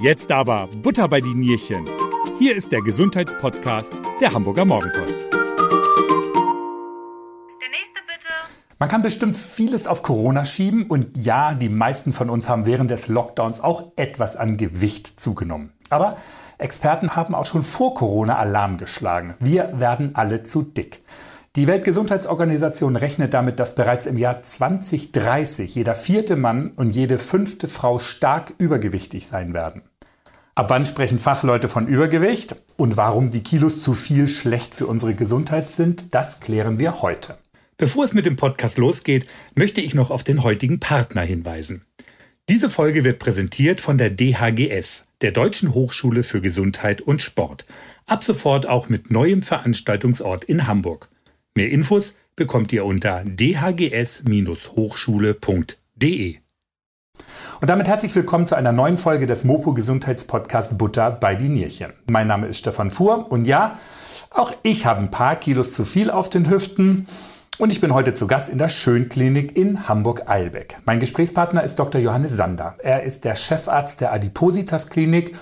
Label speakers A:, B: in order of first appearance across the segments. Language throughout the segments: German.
A: Jetzt aber Butter bei die Nierchen. Hier ist der Gesundheitspodcast der Hamburger Morgenpost.
B: Der nächste bitte.
C: Man kann bestimmt vieles auf Corona schieben und ja, die meisten von uns haben während des Lockdowns auch etwas an Gewicht zugenommen. Aber Experten haben auch schon vor Corona Alarm geschlagen. Wir werden alle zu dick. Die Weltgesundheitsorganisation rechnet damit, dass bereits im Jahr 2030 jeder vierte Mann und jede fünfte Frau stark übergewichtig sein werden. Ab wann sprechen Fachleute von Übergewicht und warum die Kilos zu viel schlecht für unsere Gesundheit sind, das klären wir heute.
A: Bevor es mit dem Podcast losgeht, möchte ich noch auf den heutigen Partner hinweisen. Diese Folge wird präsentiert von der DHGS, der Deutschen Hochschule für Gesundheit und Sport. Ab sofort auch mit neuem Veranstaltungsort in Hamburg. Mehr Infos bekommt ihr unter dhgs-hochschule.de.
C: Und damit herzlich willkommen zu einer neuen Folge des Mopo Gesundheitspodcasts Butter bei die Nierchen. Mein Name ist Stefan Fuhr und ja, auch ich habe ein paar Kilos zu viel auf den Hüften. Und ich bin heute zu Gast in der Schönklinik in Hamburg-Eilbeck. Mein Gesprächspartner ist Dr. Johannes Sander. Er ist der Chefarzt der Adipositas Klinik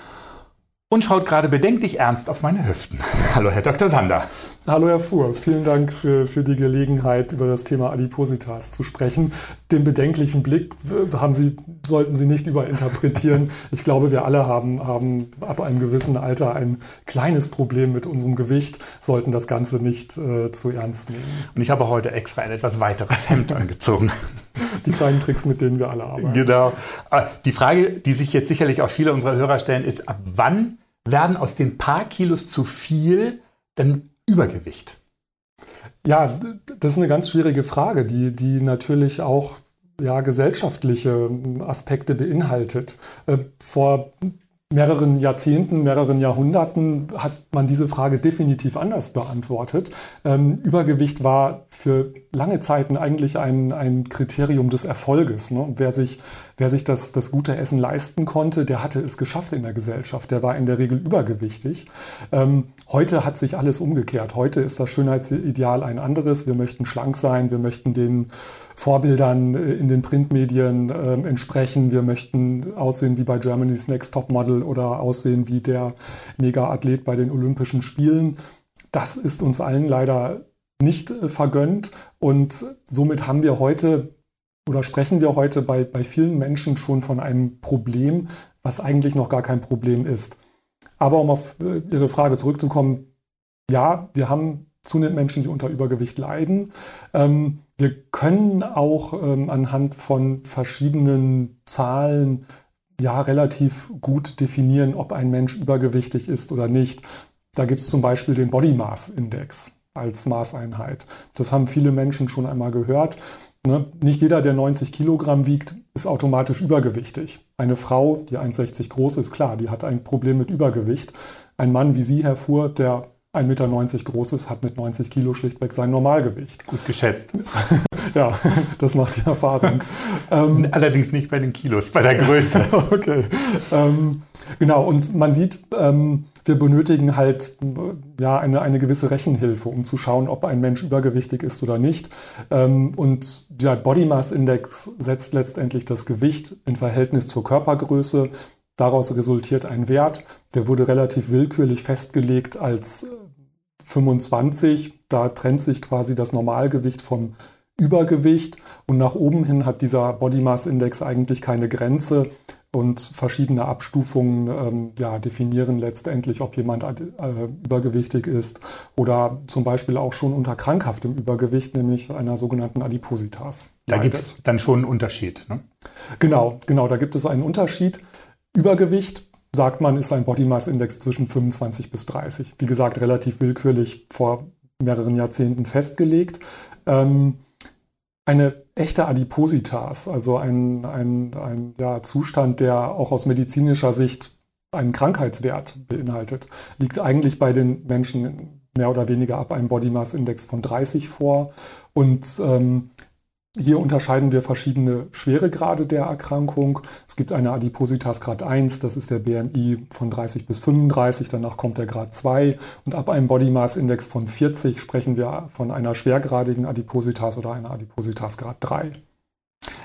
C: und schaut gerade bedenklich ernst auf meine Hüften. Hallo, Herr Dr. Sander.
D: Hallo, Herr Fuhr. Vielen Dank für, für die Gelegenheit, über das Thema Adipositas zu sprechen. Den bedenklichen Blick haben Sie, sollten Sie nicht überinterpretieren. Ich glaube, wir alle haben, haben ab einem gewissen Alter ein kleines Problem mit unserem Gewicht, sollten das Ganze nicht äh, zu ernst nehmen.
C: Und ich habe heute extra ein etwas weiteres Hemd angezogen.
D: Die kleinen Tricks, mit denen wir alle arbeiten.
C: Genau. Die Frage, die sich jetzt sicherlich auch viele unserer Hörer stellen, ist, ab wann werden aus den paar Kilos zu viel dann Übergewicht?
D: Ja, das ist eine ganz schwierige Frage, die, die natürlich auch ja, gesellschaftliche Aspekte beinhaltet. Äh, vor mehreren Jahrzehnten, mehreren Jahrhunderten hat man diese Frage definitiv anders beantwortet. Ähm, Übergewicht war für lange Zeiten eigentlich ein, ein Kriterium des Erfolges. Ne? Wer sich, wer sich das, das gute Essen leisten konnte, der hatte es geschafft in der Gesellschaft. Der war in der Regel übergewichtig. Ähm, heute hat sich alles umgekehrt. Heute ist das Schönheitsideal ein anderes. Wir möchten schlank sein, wir möchten den Vorbildern äh, in den Printmedien äh, entsprechen. Wir möchten aussehen wie bei Germany's Next Top Model oder aussehen wie der Mega-Athlet bei den Olympischen Spielen. Das ist uns allen leider nicht äh, vergönnt und somit haben wir heute oder sprechen wir heute bei, bei vielen Menschen schon von einem Problem, was eigentlich noch gar kein Problem ist. Aber um auf äh, Ihre Frage zurückzukommen, ja, wir haben zunehmend Menschen, die unter Übergewicht leiden. Ähm, wir können auch ähm, anhand von verschiedenen Zahlen ja relativ gut definieren, ob ein Mensch übergewichtig ist oder nicht. Da gibt es zum Beispiel den Body Mass Index als Maßeinheit. Das haben viele Menschen schon einmal gehört. Ne? Nicht jeder, der 90 Kilogramm wiegt, ist automatisch übergewichtig. Eine Frau, die 1,60 groß ist, klar, die hat ein Problem mit Übergewicht. Ein Mann wie Sie, Herr Fuhr, der 1,90 Meter groß ist, hat mit 90 Kilo schlichtweg sein Normalgewicht.
C: Gut geschätzt.
D: ja, das macht die Erfahrung.
C: ähm, Allerdings nicht bei den Kilos, bei der Größe.
D: okay. Ähm, genau, und man sieht, ähm, wir benötigen halt ja, eine, eine gewisse Rechenhilfe, um zu schauen, ob ein Mensch übergewichtig ist oder nicht. Ähm, und der Body Mass Index setzt letztendlich das Gewicht in Verhältnis zur Körpergröße. Daraus resultiert ein Wert, der wurde relativ willkürlich festgelegt als 25. Da trennt sich quasi das Normalgewicht vom Übergewicht und nach oben hin hat dieser Body Mass Index eigentlich keine Grenze und verschiedene Abstufungen ähm, ja, definieren letztendlich, ob jemand äh, übergewichtig ist oder zum Beispiel auch schon unter krankhaftem Übergewicht, nämlich einer sogenannten Adipositas.
C: Da gibt es dann schon einen Unterschied. Ne?
D: Genau, genau, da gibt es einen Unterschied. Übergewicht sagt man, ist ein Body Mass Index zwischen 25 bis 30. Wie gesagt, relativ willkürlich vor mehreren Jahrzehnten festgelegt. Ähm, eine echte Adipositas, also ein, ein, ein ja, Zustand, der auch aus medizinischer Sicht einen Krankheitswert beinhaltet, liegt eigentlich bei den Menschen mehr oder weniger ab einem Body Mass Index von 30 vor. Und ähm, hier unterscheiden wir verschiedene Schweregrade der Erkrankung. Es gibt eine Adipositas Grad 1, das ist der BMI von 30 bis 35, danach kommt der Grad 2 und ab einem Body Mass Index von 40 sprechen wir von einer schwergradigen Adipositas oder einer Adipositas Grad 3.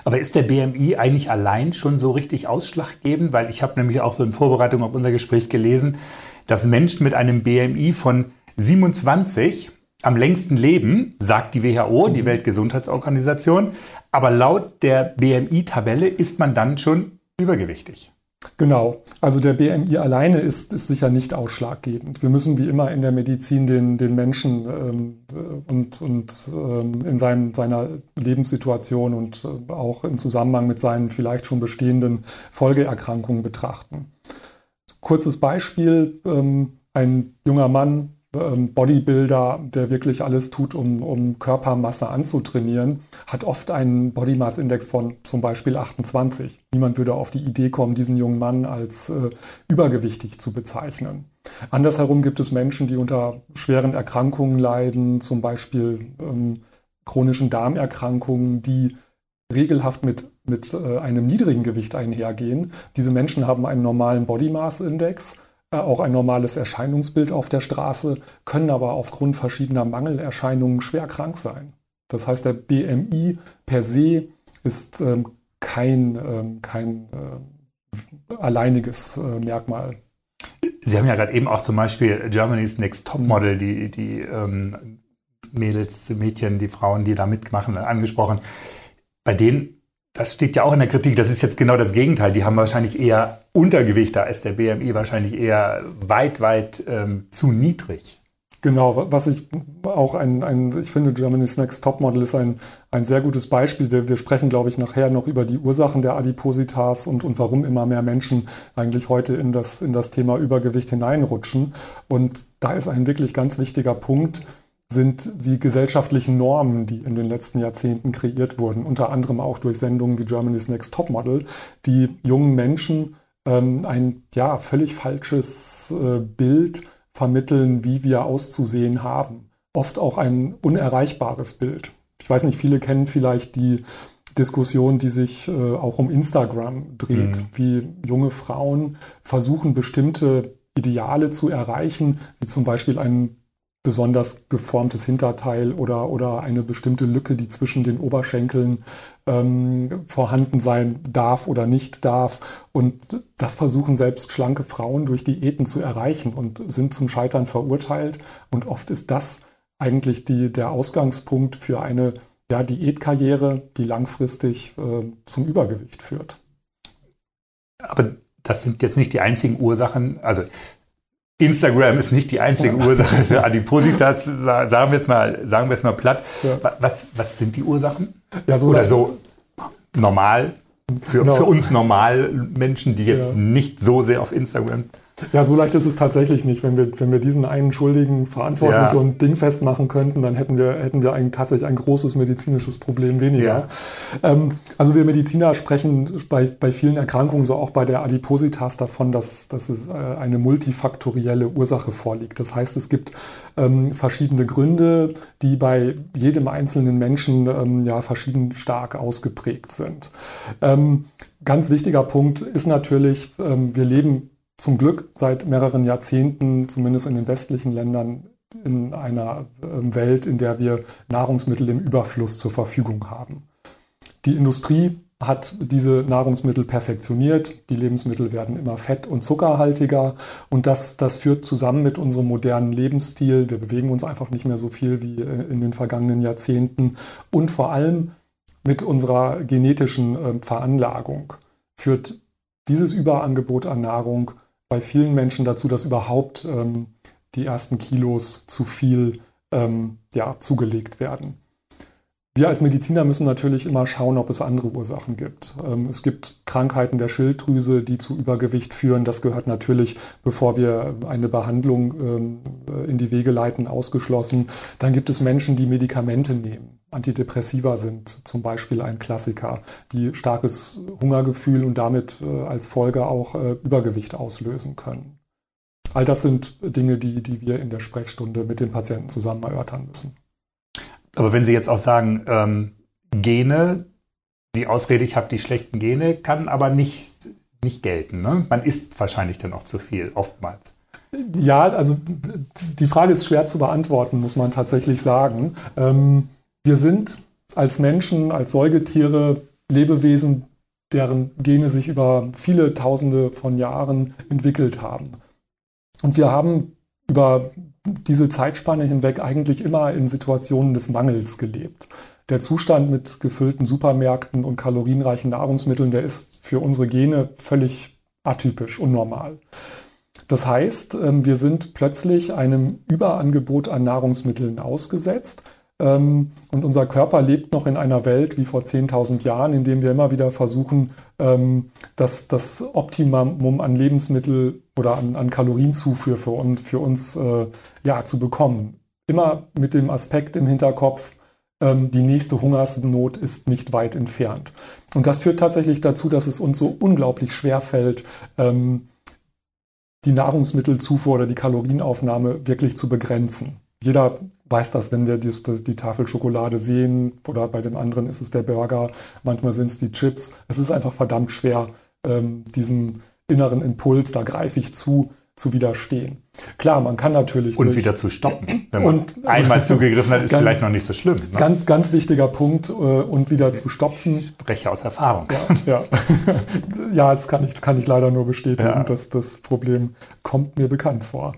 C: Aber ist der BMI eigentlich allein schon so richtig ausschlaggebend? Weil ich habe nämlich auch so in Vorbereitung auf unser Gespräch gelesen, dass Menschen mit einem BMI von 27 am längsten leben, sagt die WHO, die mhm. Weltgesundheitsorganisation. Aber laut der BMI-Tabelle ist man dann schon übergewichtig.
D: Genau, also der BMI alleine ist, ist sicher nicht ausschlaggebend. Wir müssen wie immer in der Medizin den, den Menschen ähm, und, und ähm, in seinem, seiner Lebenssituation und äh, auch im Zusammenhang mit seinen vielleicht schon bestehenden Folgeerkrankungen betrachten. Kurzes Beispiel, ähm, ein junger Mann Bodybuilder, der wirklich alles tut, um, um Körpermasse anzutrainieren, hat oft einen Body Mass Index von zum Beispiel 28. Niemand würde auf die Idee kommen, diesen jungen Mann als äh, übergewichtig zu bezeichnen. Andersherum gibt es Menschen, die unter schweren Erkrankungen leiden, zum Beispiel ähm, chronischen Darmerkrankungen, die regelhaft mit, mit äh, einem niedrigen Gewicht einhergehen. Diese Menschen haben einen normalen Body Mass Index auch ein normales Erscheinungsbild auf der Straße, können aber aufgrund verschiedener Mangelerscheinungen schwer krank sein. Das heißt, der BMI per se ist ähm, kein, ähm, kein äh, alleiniges äh, Merkmal.
C: Sie haben ja gerade eben auch zum Beispiel Germany's Next Top Model, die, die ähm, Mädels, Mädchen, die Frauen, die da mitmachen, angesprochen. Bei denen das steht ja auch in der Kritik, das ist jetzt genau das Gegenteil. Die haben wahrscheinlich eher Untergewicht, da ist der BMI wahrscheinlich eher weit, weit ähm, zu niedrig.
D: Genau, was ich auch ein, ein, ich finde, Germany's Next Topmodel ist ein, ein sehr gutes Beispiel. Wir, wir sprechen, glaube ich, nachher noch über die Ursachen der Adipositas und, und warum immer mehr Menschen eigentlich heute in das, in das Thema Übergewicht hineinrutschen. Und da ist ein wirklich ganz wichtiger Punkt, sind die gesellschaftlichen Normen, die in den letzten Jahrzehnten kreiert wurden, unter anderem auch durch Sendungen wie Germany's Next Topmodel, die jungen Menschen ähm, ein ja, völlig falsches äh, Bild vermitteln, wie wir auszusehen haben. Oft auch ein unerreichbares Bild. Ich weiß nicht, viele kennen vielleicht die Diskussion, die sich äh, auch um Instagram dreht, mhm. wie junge Frauen versuchen, bestimmte Ideale zu erreichen, wie zum Beispiel einen besonders geformtes Hinterteil oder, oder eine bestimmte Lücke, die zwischen den Oberschenkeln ähm, vorhanden sein darf oder nicht darf. Und das versuchen selbst schlanke Frauen durch Diäten zu erreichen und sind zum Scheitern verurteilt. Und oft ist das eigentlich die, der Ausgangspunkt für eine ja, Diätkarriere, die langfristig äh, zum Übergewicht führt.
C: Aber das sind jetzt nicht die einzigen Ursachen. Also Instagram ist nicht die einzige Ursache für Adipositas, sagen wir es mal, sagen wir es mal platt. Ja. Was, was sind die Ursachen? Ja, so Oder so normal, für, genau. für uns normal Menschen, die jetzt nicht so sehr auf Instagram
D: ja, so leicht ist es tatsächlich nicht. Wenn wir, wenn wir diesen einen Schuldigen verantwortlich ja. und dingfest machen könnten, dann hätten wir, hätten wir ein, tatsächlich ein großes medizinisches Problem weniger. Ja. Ähm, also wir Mediziner sprechen bei, bei vielen Erkrankungen, so auch bei der Adipositas, davon, dass, dass es äh, eine multifaktorielle Ursache vorliegt. Das heißt, es gibt ähm, verschiedene Gründe, die bei jedem einzelnen Menschen ähm, ja verschieden stark ausgeprägt sind. Ähm, ganz wichtiger Punkt ist natürlich, ähm, wir leben zum Glück seit mehreren Jahrzehnten, zumindest in den westlichen Ländern, in einer ähm, Welt, in der wir Nahrungsmittel im Überfluss zur Verfügung haben. Die Industrie hat diese Nahrungsmittel perfektioniert. Die Lebensmittel werden immer fett- und zuckerhaltiger. Und das, das führt zusammen mit unserem modernen Lebensstil. Wir bewegen uns einfach nicht mehr so viel wie äh, in den vergangenen Jahrzehnten. Und vor allem mit unserer genetischen ähm, Veranlagung führt dieses Überangebot an Nahrung bei vielen Menschen dazu, dass überhaupt ähm, die ersten Kilos zu viel ähm, ja, zugelegt werden. Wir als Mediziner müssen natürlich immer schauen, ob es andere Ursachen gibt. Ähm, es gibt Krankheiten der Schilddrüse, die zu Übergewicht führen. Das gehört natürlich, bevor wir eine Behandlung ähm, in die Wege leiten, ausgeschlossen. Dann gibt es Menschen, die Medikamente nehmen. Antidepressiva sind zum Beispiel ein Klassiker, die starkes Hungergefühl und damit äh, als Folge auch äh, Übergewicht auslösen können. All das sind Dinge, die, die wir in der Sprechstunde mit den Patienten zusammen erörtern müssen.
C: Aber wenn Sie jetzt auch sagen, ähm, Gene, die Ausrede, ich habe die schlechten Gene, kann aber nicht, nicht gelten. Ne? Man isst wahrscheinlich dann auch zu viel, oftmals.
D: Ja, also die Frage ist schwer zu beantworten, muss man tatsächlich sagen. Ähm, wir sind als Menschen, als Säugetiere Lebewesen, deren Gene sich über viele Tausende von Jahren entwickelt haben. Und wir haben über diese Zeitspanne hinweg eigentlich immer in Situationen des Mangels gelebt. Der Zustand mit gefüllten Supermärkten und kalorienreichen Nahrungsmitteln, der ist für unsere Gene völlig atypisch, unnormal. Das heißt, ähm, wir sind plötzlich einem Überangebot an Nahrungsmitteln ausgesetzt ähm, und unser Körper lebt noch in einer Welt wie vor 10.000 Jahren, in dem wir immer wieder versuchen, ähm, das, das Optimum an Lebensmittel oder an, an Kalorienzufuhr für, uns, für uns äh, ja, zu bekommen. Immer mit dem Aspekt im Hinterkopf, ähm, die nächste Hungersnot ist nicht weit entfernt. Und das führt tatsächlich dazu, dass es uns so unglaublich schwer fällt, die Nahrungsmittelzufuhr oder die Kalorienaufnahme wirklich zu begrenzen. Jeder weiß das, wenn wir die, die, Tafel Schokolade sehen oder bei dem anderen ist es der Burger, manchmal sind es die Chips. Es ist einfach verdammt schwer, ähm, diesem inneren Impuls, da greife ich zu, zu widerstehen. Klar, man kann natürlich.
C: Und wieder zu stoppen. Wenn man und, einmal zugegriffen hat, ist ganz, vielleicht noch nicht so schlimm. Ne?
D: Ganz, ganz wichtiger Punkt. Äh, und wieder zu stopfen.
C: Ich spreche aus Erfahrung.
D: Ja, ja. ja das kann ich, kann ich leider nur bestätigen. Ja. Das, das Problem kommt mir bekannt vor.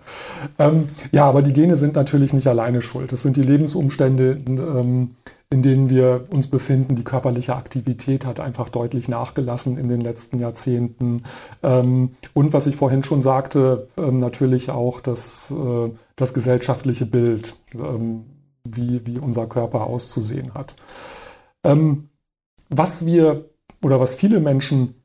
D: Ähm, ja, aber die Gene sind natürlich nicht alleine schuld. Das sind die Lebensumstände, ähm, in denen wir uns befinden. Die körperliche Aktivität hat einfach deutlich nachgelassen in den letzten Jahrzehnten. Ähm, und was ich vorhin schon sagte, ähm, natürlich auch das, äh, das gesellschaftliche Bild, ähm, wie, wie unser Körper auszusehen hat. was wir oder was viele Menschen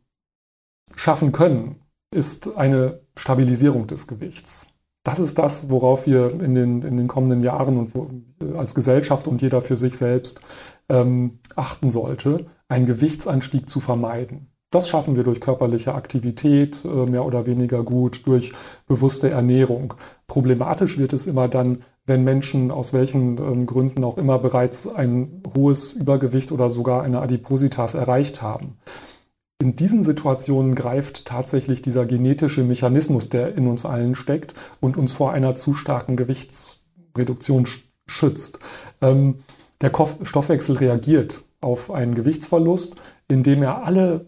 D: schaffen können, ist eine Stabilisierung des Gewichts das ist das, worauf wir in den, in den kommenden Jahren und wo, als Gesellschaft und jeder für sich selbst ähm, achten sollte, einen Gewichtsanstieg zu vermeiden. Das schaffen wir durch körperliche Aktivität, äh, mehr oder weniger gut, durch bewusste Ernährung. Problematisch wird es immer dann, wenn Menschen aus welchen ähm, Gründen auch immer bereits ein hohes Übergewicht oder sogar eine Adipositas erreicht haben. In diesen Situationen greift tatsächlich dieser genetische Mechanismus, der in uns allen steckt und uns vor einer zu starken Gewichtsreduktion schützt. Ähm, der Stoffwechsel reagiert auf einen Gewichtsverlust, indem er alle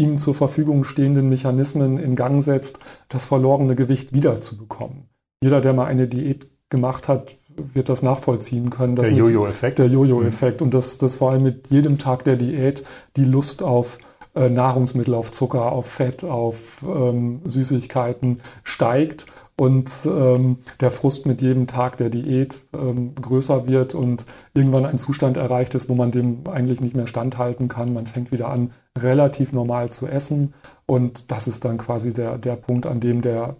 D: ihm zur Verfügung stehenden Mechanismen in Gang setzt, das verlorene Gewicht wiederzubekommen. Jeder, der mal eine Diät gemacht hat, wird das nachvollziehen können.
C: Der Jojo-Effekt.
D: Der Jojo-Effekt. Und dass das vor allem mit jedem Tag der Diät die Lust auf äh, Nahrungsmittel, auf Zucker, auf Fett, auf ähm, Süßigkeiten steigt und ähm, der Frust mit jedem Tag der Diät ähm, größer wird und irgendwann ein Zustand erreicht ist, wo man dem eigentlich nicht mehr standhalten kann. Man fängt wieder an, relativ normal zu essen und das ist dann quasi der, der Punkt, an dem der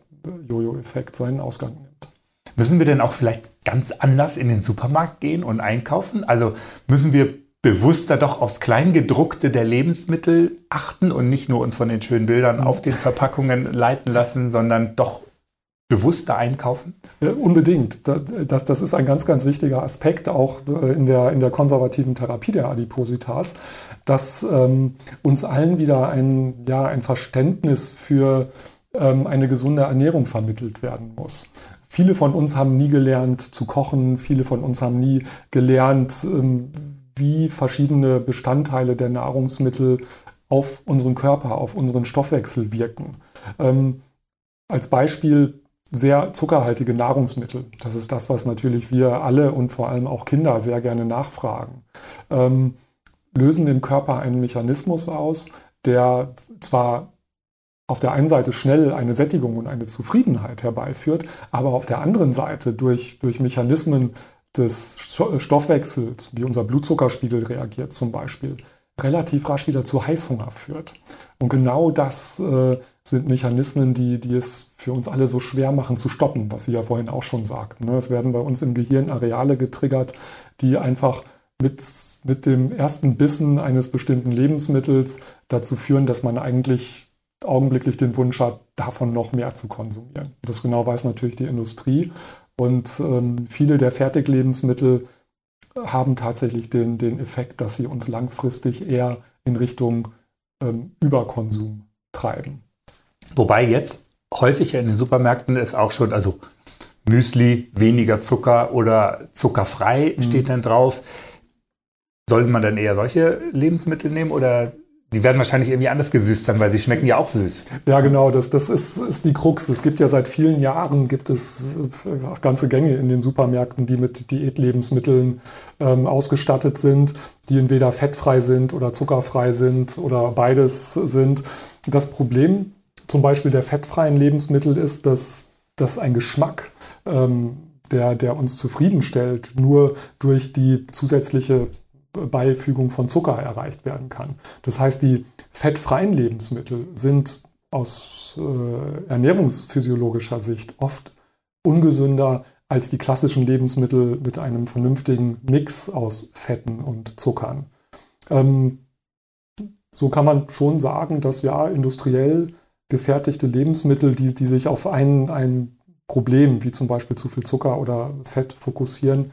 D: Jojo-Effekt seinen Ausgang nimmt.
C: Müssen wir denn auch vielleicht ganz anders in den Supermarkt gehen und einkaufen? Also müssen wir bewusster doch aufs Kleingedruckte der Lebensmittel achten und nicht nur uns von den schönen Bildern auf den Verpackungen leiten lassen, sondern doch bewusster einkaufen?
D: Ja, unbedingt. Das, das ist ein ganz, ganz wichtiger Aspekt auch äh, in der, in der konservativen Therapie der Adipositas, dass ähm, uns allen wieder ein, ja, ein Verständnis für ähm, eine gesunde Ernährung vermittelt werden muss. Viele von uns haben nie gelernt zu kochen, viele von uns haben nie gelernt, ähm, wie verschiedene Bestandteile der Nahrungsmittel auf unseren Körper, auf unseren Stoffwechsel wirken. Ähm, als Beispiel sehr zuckerhaltige Nahrungsmittel. Das ist das, was natürlich wir alle und vor allem auch Kinder sehr gerne nachfragen. Ähm, lösen im Körper einen Mechanismus aus, der zwar auf der einen Seite schnell eine Sättigung und eine Zufriedenheit herbeiführt, aber auf der anderen Seite durch, durch Mechanismen des Stoffwechsels, wie unser Blutzuckerspiegel reagiert zum Beispiel, relativ rasch wieder zu Heißhunger führt. Und genau das äh, sind Mechanismen, die, die es für uns alle so schwer machen zu stoppen, was Sie ja vorhin auch schon sagten. Ne? Es werden bei uns im Gehirn Areale getriggert, die einfach mit, mit dem ersten Bissen eines bestimmten Lebensmittels dazu führen, dass man eigentlich augenblicklich den Wunsch hat, davon noch mehr zu konsumieren. Das genau weiß natürlich die Industrie. Und ähm, viele der Fertiglebensmittel haben tatsächlich den, den Effekt, dass sie uns langfristig eher in Richtung ähm, Überkonsum treiben.
C: Wobei jetzt häufig in den Supermärkten ist auch schon, also Müsli, weniger Zucker oder zuckerfrei mhm. steht dann drauf. sollte man dann eher solche Lebensmittel nehmen oder die werden wahrscheinlich irgendwie anders gesüßt sein, weil sie schmecken ja auch süß.
D: Ja, genau, das, das ist, ist die Krux. Es gibt ja seit vielen Jahren gibt es äh, ganze Gänge in den Supermärkten, die mit Diätlebensmitteln ähm, ausgestattet sind, die entweder fettfrei sind oder zuckerfrei sind oder beides sind. Das Problem zum Beispiel der fettfreien Lebensmittel ist, dass, dass ein Geschmack, ähm, der, der uns zufriedenstellt, nur durch die zusätzliche Beifügung von Zucker erreicht werden kann. Das heißt, die fettfreien Lebensmittel sind aus äh, ernährungsphysiologischer Sicht oft ungesünder als die klassischen Lebensmittel mit einem vernünftigen Mix aus Fetten und Zuckern. Ähm, so kann man schon sagen, dass ja industriell gefertigte Lebensmittel, die, die sich auf ein, ein Problem, wie zum Beispiel zu viel Zucker oder Fett fokussieren,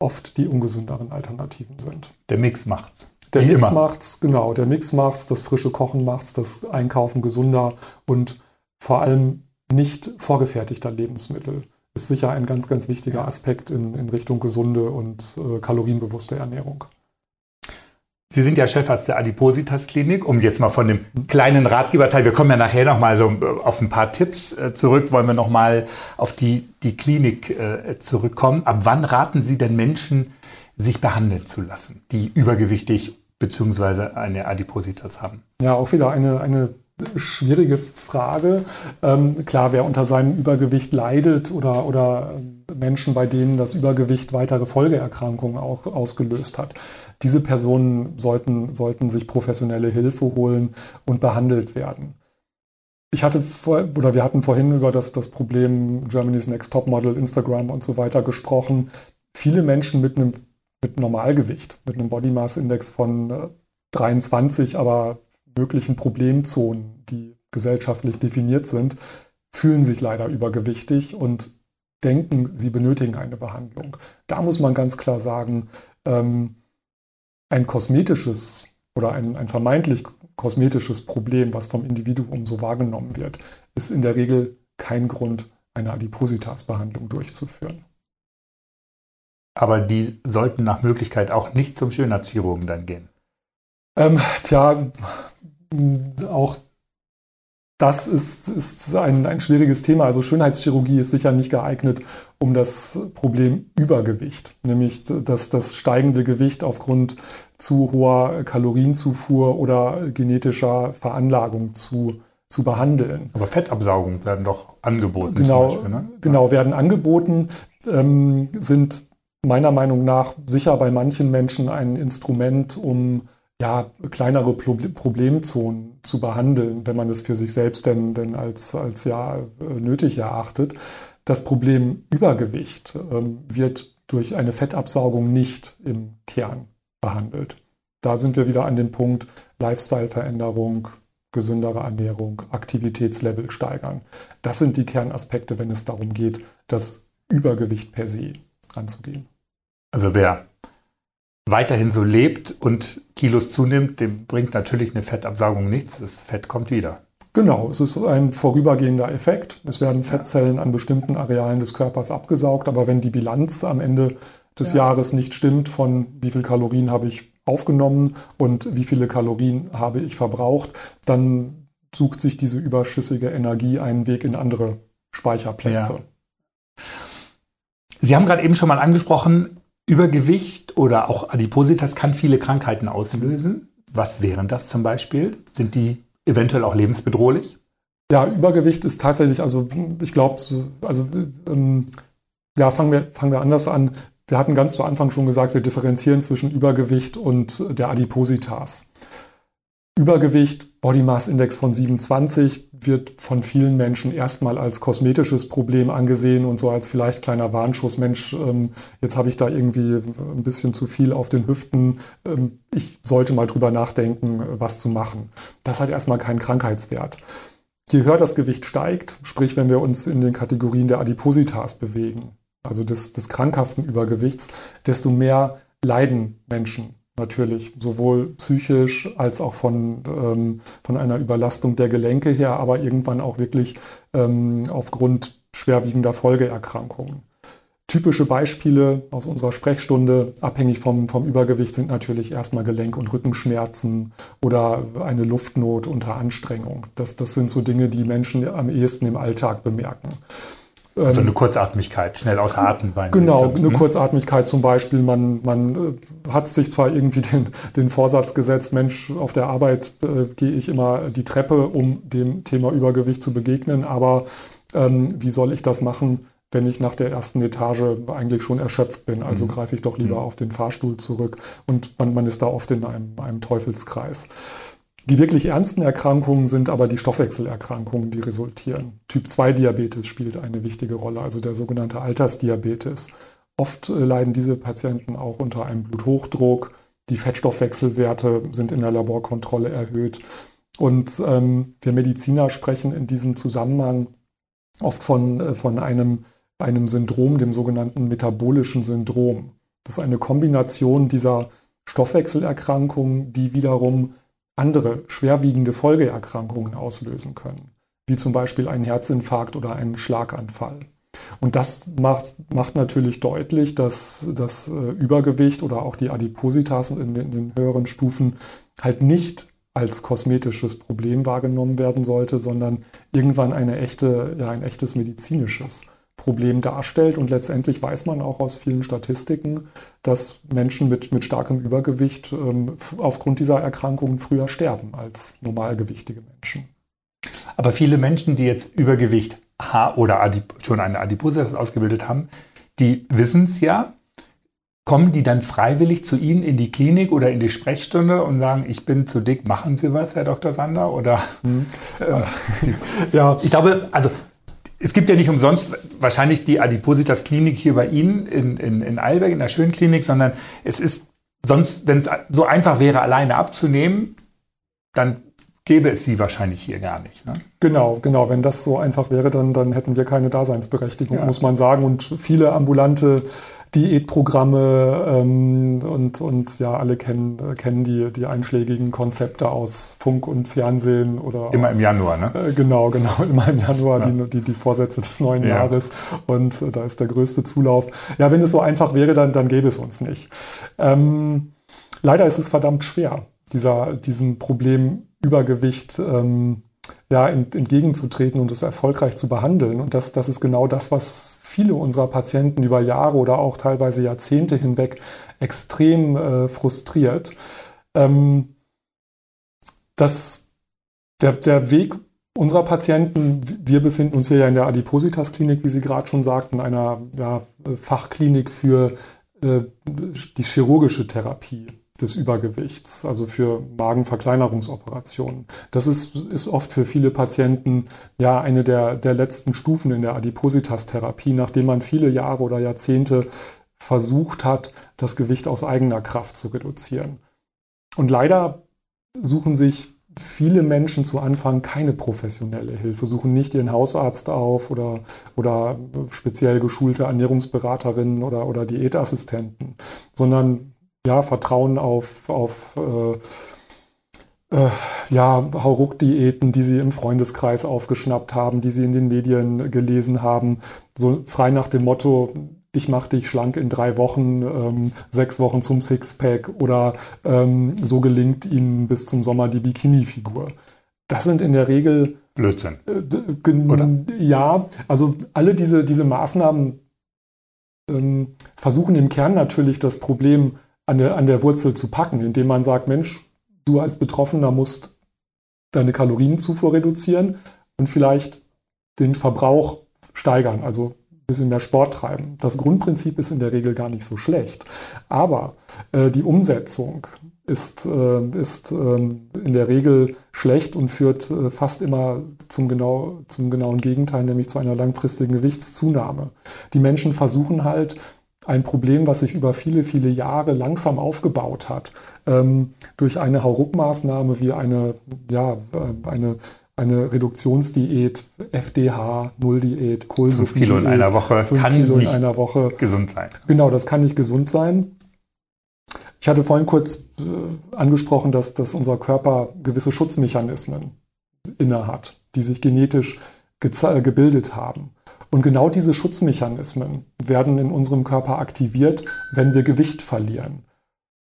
D: oft die ungesünderen Alternativen sind.
C: Der Mix macht's.
D: Der Wie Mix immer. macht's, genau. Der Mix macht's, das frische Kochen macht's, das Einkaufen gesunder und vor allem nicht vorgefertigter Lebensmittel ist sicher ein ganz, ganz wichtiger Aspekt in, in Richtung gesunde und äh, kalorienbewusste Ernährung.
C: Sie sind ja Chefarzt der Adipositas-Klinik, um jetzt mal von dem kleinen Ratgeberteil, wir kommen ja nachher nochmal so äh, auf ein paar Tipps äh, zurück, wollen wir nochmal auf die, die Klinik äh, zurückkommen. Ab wann raten Sie denn Menschen, sich behandeln zu lassen, die übergewichtig bzw. eine Adipositas haben?
D: Ja, auch wieder eine, eine schwierige Frage. Ähm, klar, wer unter seinem Übergewicht leidet oder, oder Menschen, bei denen das Übergewicht weitere Folgeerkrankungen auch ausgelöst hat, diese Personen sollten, sollten sich professionelle Hilfe holen und behandelt werden. Ich hatte vor, oder wir hatten vorhin über das, das Problem Germany's Next Top Model, Instagram und so weiter gesprochen. Viele Menschen mit einem mit Normalgewicht, mit einem Body Mass Index von 23, äh, aber möglichen Problemzonen, die gesellschaftlich definiert sind, fühlen sich leider übergewichtig und denken, sie benötigen eine Behandlung. Da muss man ganz klar sagen, ähm, ein kosmetisches oder ein, ein vermeintlich kosmetisches Problem, was vom Individuum so wahrgenommen wird, ist in der Regel kein Grund, eine Adipositas-Behandlung durchzuführen.
C: Aber die sollten nach Möglichkeit auch nicht zum Schönheitschirurgen dann gehen.
D: Ähm, tja, auch das ist, ist ein, ein schwieriges Thema. Also Schönheitschirurgie ist sicher nicht geeignet, um das Problem Übergewicht, nämlich das, das steigende Gewicht aufgrund zu hoher Kalorienzufuhr oder genetischer Veranlagung zu, zu behandeln.
C: Aber Fettabsaugungen werden doch angeboten.
D: Genau, Beispiel, ne? genau werden angeboten, ähm, sind meiner Meinung nach sicher bei manchen Menschen ein Instrument, um ja, kleinere Problemzonen zu behandeln, wenn man es für sich selbst denn, denn als, als ja nötig erachtet. Das Problem Übergewicht ähm, wird durch eine Fettabsaugung nicht im Kern behandelt. Da sind wir wieder an dem Punkt Lifestyle-Veränderung, gesündere Ernährung, Aktivitätslevel steigern. Das sind die Kernaspekte, wenn es darum geht, das Übergewicht per se anzugehen.
C: Also wer weiterhin so lebt und Kilos zunimmt, dem bringt natürlich eine Fettabsaugung nichts. Das Fett kommt wieder.
D: Genau, es ist ein vorübergehender Effekt. Es werden Fettzellen an bestimmten Arealen des Körpers abgesaugt, aber wenn die Bilanz am Ende des ja. Jahres nicht stimmt, von wie viel Kalorien habe ich aufgenommen und wie viele Kalorien habe ich verbraucht, dann sucht sich diese überschüssige Energie einen Weg in andere Speicherplätze. Ja.
C: Sie haben gerade eben schon mal angesprochen, Übergewicht oder auch Adipositas kann viele Krankheiten auslösen. Was wären das zum Beispiel? Sind die eventuell auch lebensbedrohlich?
D: Ja, Übergewicht ist tatsächlich, also ich glaube, also ähm, ja, fangen wir, fangen wir anders an. Wir hatten ganz zu Anfang schon gesagt, wir differenzieren zwischen Übergewicht und der Adipositas. Übergewicht, Body Mass Index von 27 wird von vielen Menschen erstmal als kosmetisches Problem angesehen und so als vielleicht kleiner Warnschuss, Mensch, ähm, jetzt habe ich da irgendwie ein bisschen zu viel auf den Hüften, ähm, ich sollte mal drüber nachdenken, was zu machen. Das hat erstmal keinen Krankheitswert. Je höher das Gewicht steigt, sprich wenn wir uns in den Kategorien der Adipositas bewegen, also des, des krankhaften Übergewichts, desto mehr leiden Menschen natürlich, sowohl psychisch als auch von, ähm, von einer Überlastung der Gelenke her, aber irgendwann auch wirklich ähm, aufgrund schwerwiegender Folgeerkrankungen. Typische Beispiele aus unserer Sprechstunde, abhängig vom, vom Übergewicht, sind natürlich erstmal Gelenk- und Rückenschmerzen oder eine Luftnot unter Anstrengung. Das, das sind so Dinge, die Menschen am ehesten im Alltag bemerken.
C: Also eine Kurzatmigkeit, schnell außer Atem.
D: Genau, eine hm? Kurzatmigkeit zum Beispiel. Man, man äh, hat sich zwar irgendwie den, den Vorsatz gesetzt, Mensch, auf der Arbeit äh, gehe ich immer die Treppe, um dem Thema Übergewicht zu begegnen, aber ähm, wie soll ich das machen, wenn ich nach der ersten Etage eigentlich schon erschöpft bin? Also mhm. greife ich doch lieber mhm. auf den Fahrstuhl zurück und man, man ist da oft in einem, einem Teufelskreis. Die wirklich ernsten Erkrankungen sind aber die Stoffwechselerkrankungen, die resultieren. Typ-2-Diabetes spielt eine wichtige Rolle, also der sogenannte Altersdiabetes. Oft äh, leiden diese Patienten auch unter einem Bluthochdruck. Die Fettstoffwechselwerte sind in der Laborkontrolle erhöht. Und ähm, wir Mediziner sprechen in diesem Zusammenhang oft von, äh, von einem, einem Syndrom, dem sogenannten metabolischen Syndrom. Das ist eine Kombination dieser Stoffwechselerkrankungen, die wiederum andere schwerwiegende Folgeerkrankungen auslösen können, wie zum Beispiel einen Herzinfarkt oder einen Schlaganfall. Und das macht, macht natürlich deutlich, dass das äh, Übergewicht oder auch die Adipositas in den, in den höheren Stufen halt nicht als kosmetisches Problem wahrgenommen werden sollte, sondern irgendwann eine echte, ja, ein echtes medizinisches Problem darstellt. Und letztendlich weiß man auch aus vielen Statistiken, dass Menschen mit, mit starkem Übergewicht ähm, aufgrund dieser Erkrankungen früher sterben als normalgewichtige Menschen.
C: Aber viele Menschen, die jetzt Übergewicht oder Adip schon eine Adipositas ausgebildet haben, die wissen es ja. Kommen die dann freiwillig zu Ihnen in die Klinik oder in die Sprechstunde und sagen, ich bin zu dick, machen Sie was, Herr Dr. Sander? Oder hm. äh, ja, ich glaube, also es gibt ja nicht umsonst wahrscheinlich die Adipositas Klinik hier bei Ihnen in, in, in Eilberg, in der Schönklinik, sondern es ist sonst, wenn es so einfach wäre, alleine abzunehmen, dann gäbe es sie wahrscheinlich hier gar nicht. Ne?
D: Genau, genau. Wenn das so einfach wäre, dann, dann hätten wir keine Daseinsberechtigung, ja. muss man sagen. Und viele ambulante Diätprogramme ähm, und, und ja, alle kennen, kennen die, die einschlägigen Konzepte aus Funk und Fernsehen oder
C: immer
D: aus,
C: im Januar, ne?
D: Äh, genau, genau, immer im Januar ja. die, die, die Vorsätze des neuen ja. Jahres und äh, da ist der größte Zulauf. Ja, wenn es so einfach wäre, dann, dann gäbe es uns nicht. Ähm, leider ist es verdammt schwer, dieser, diesem Problem Übergewicht ähm, ja, entgegenzutreten und es erfolgreich zu behandeln. Und das, das ist genau das, was viele unserer Patienten über Jahre oder auch teilweise Jahrzehnte hinweg extrem äh, frustriert. Ähm, das, der, der Weg unserer Patienten, wir befinden uns hier ja in der Adipositas-Klinik, wie Sie gerade schon sagten, einer ja, Fachklinik für äh, die chirurgische Therapie des Übergewichts, also für Magenverkleinerungsoperationen. Das ist, ist oft für viele Patienten ja eine der, der letzten Stufen in der Adipositas-Therapie, nachdem man viele Jahre oder Jahrzehnte versucht hat, das Gewicht aus eigener Kraft zu reduzieren. Und leider suchen sich viele Menschen zu Anfang keine professionelle Hilfe, suchen nicht ihren Hausarzt auf oder, oder speziell geschulte Ernährungsberaterinnen oder, oder Diätassistenten, sondern ja, Vertrauen auf, auf äh, äh, ja, Hauruck-Diäten, die sie im Freundeskreis aufgeschnappt haben, die sie in den Medien gelesen haben, so frei nach dem Motto, ich mache dich schlank in drei Wochen, ähm, sechs Wochen zum Sixpack oder ähm, so gelingt ihnen bis zum Sommer die Bikini-Figur. Das sind in der Regel
C: Blödsinn.
D: Äh, oder? Ja, also alle diese, diese Maßnahmen ähm, versuchen im Kern natürlich das Problem an der, an der Wurzel zu packen, indem man sagt, Mensch, du als Betroffener musst deine Kalorienzufuhr reduzieren und vielleicht den Verbrauch steigern, also ein bisschen mehr Sport treiben. Das Grundprinzip ist in der Regel gar nicht so schlecht. Aber äh, die Umsetzung ist, äh, ist äh, in der Regel schlecht und führt äh, fast immer zum, genau, zum genauen Gegenteil, nämlich zu einer langfristigen Gewichtszunahme. Die Menschen versuchen halt, ein Problem, was sich über viele, viele Jahre langsam aufgebaut hat, ähm, durch eine Hauruck-Maßnahme wie eine, ja, äh, eine, eine Reduktionsdiät, FDH, Nulldiät,
C: Kohlsuppe. 5 Kilo in einer Woche
D: kann Kilo nicht in einer Woche.
C: gesund sein.
D: Genau, das kann nicht gesund sein. Ich hatte vorhin kurz äh, angesprochen, dass, dass unser Körper gewisse Schutzmechanismen innehat, die sich genetisch gebildet haben. Und genau diese Schutzmechanismen werden in unserem Körper aktiviert, wenn wir Gewicht verlieren.